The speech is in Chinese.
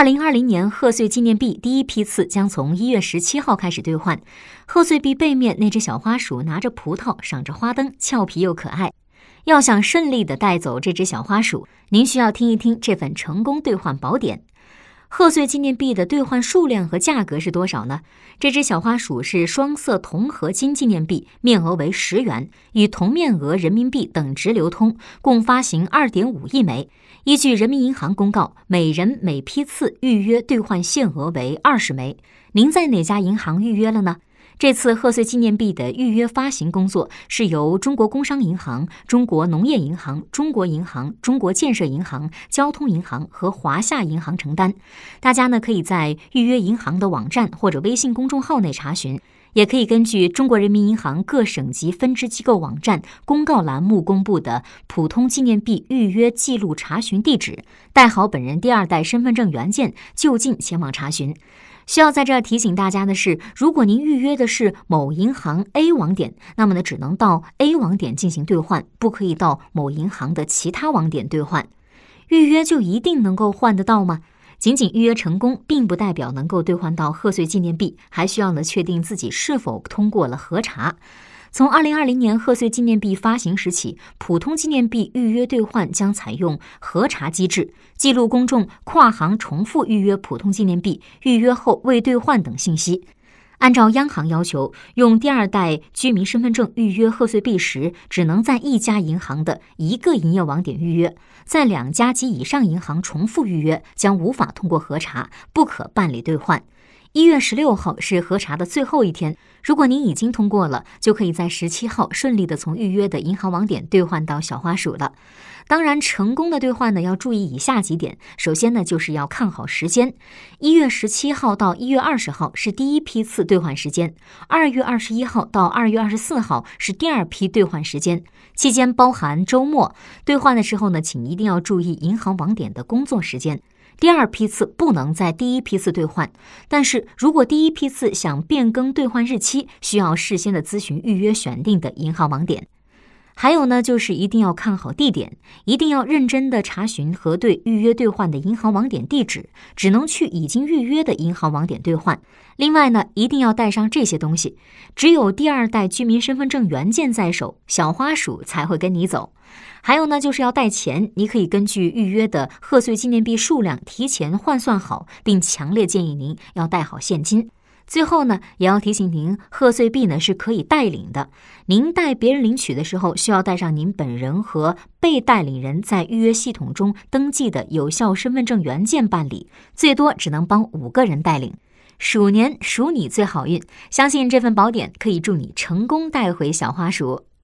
二零二零年贺岁纪念币第一批次将从一月十七号开始兑换。贺岁币背面那只小花鼠拿着葡萄，赏着花灯，俏皮又可爱。要想顺利的带走这只小花鼠，您需要听一听这份成功兑换宝典。贺岁纪念币的兑换数量和价格是多少呢？这只小花鼠是双色铜合金纪念币，面额为十元，与同面额人民币等值流通，共发行二点五亿枚。依据人民银行公告，每人每批次预约兑换限额为二十枚。您在哪家银行预约了呢？这次贺岁纪念币的预约发行工作是由中国工商银行、中国农业银行、中国银行、中国建设银行、交通银行和华夏银行承担。大家呢可以在预约银行的网站或者微信公众号内查询，也可以根据中国人民银行各省级分支机构网站公告栏目公布的普通纪念币预约记录查询地址，带好本人第二代身份证原件，就近前往查询。需要在这儿提醒大家的是，如果您预约的是某银行 A 网点，那么呢只能到 A 网点进行兑换，不可以到某银行的其他网点兑换。预约就一定能够换得到吗？仅仅预约成功，并不代表能够兑换到贺岁纪念币，还需要呢确定自己是否通过了核查。从二零二零年贺岁纪念币发行时起，普通纪念币预约兑换将采用核查机制，记录公众跨行重复预约普通纪念币、预约后未兑换等信息。按照央行要求，用第二代居民身份证预约贺岁币时，只能在一家银行的一个营业网点预约，在两家及以上银行重复预约将无法通过核查，不可办理兑换。一月十六号是核查的最后一天。如果您已经通过了，就可以在十七号顺利的从预约的银行网点兑换到小花鼠了。当然，成功的兑换呢，要注意以下几点。首先呢，就是要看好时间。一月十七号到一月二十号是第一批次兑换时间，二月二十一号到二月二十四号是第二批兑换时间，期间包含周末。兑换的时候呢，请一定要注意银行网点的工作时间。第二批次不能在第一批次兑换，但是如果第一批次想变更兑换日期，需要事先的咨询预约选定的银行网点。还有呢，就是一定要看好地点，一定要认真的查询核对预约兑换的银行网点地址，只能去已经预约的银行网点兑换。另外呢，一定要带上这些东西，只有第二代居民身份证原件在手，小花鼠才会跟你走。还有呢，就是要带钱。你可以根据预约的贺岁纪念币数量提前换算好，并强烈建议您要带好现金。最后呢，也要提醒您，贺岁币呢是可以代领的。您带别人领取的时候，需要带上您本人和被代领人在预约系统中登记的有效身份证原件办理。最多只能帮五个人代领。鼠年鼠你最好运，相信这份宝典可以助你成功带回小花鼠。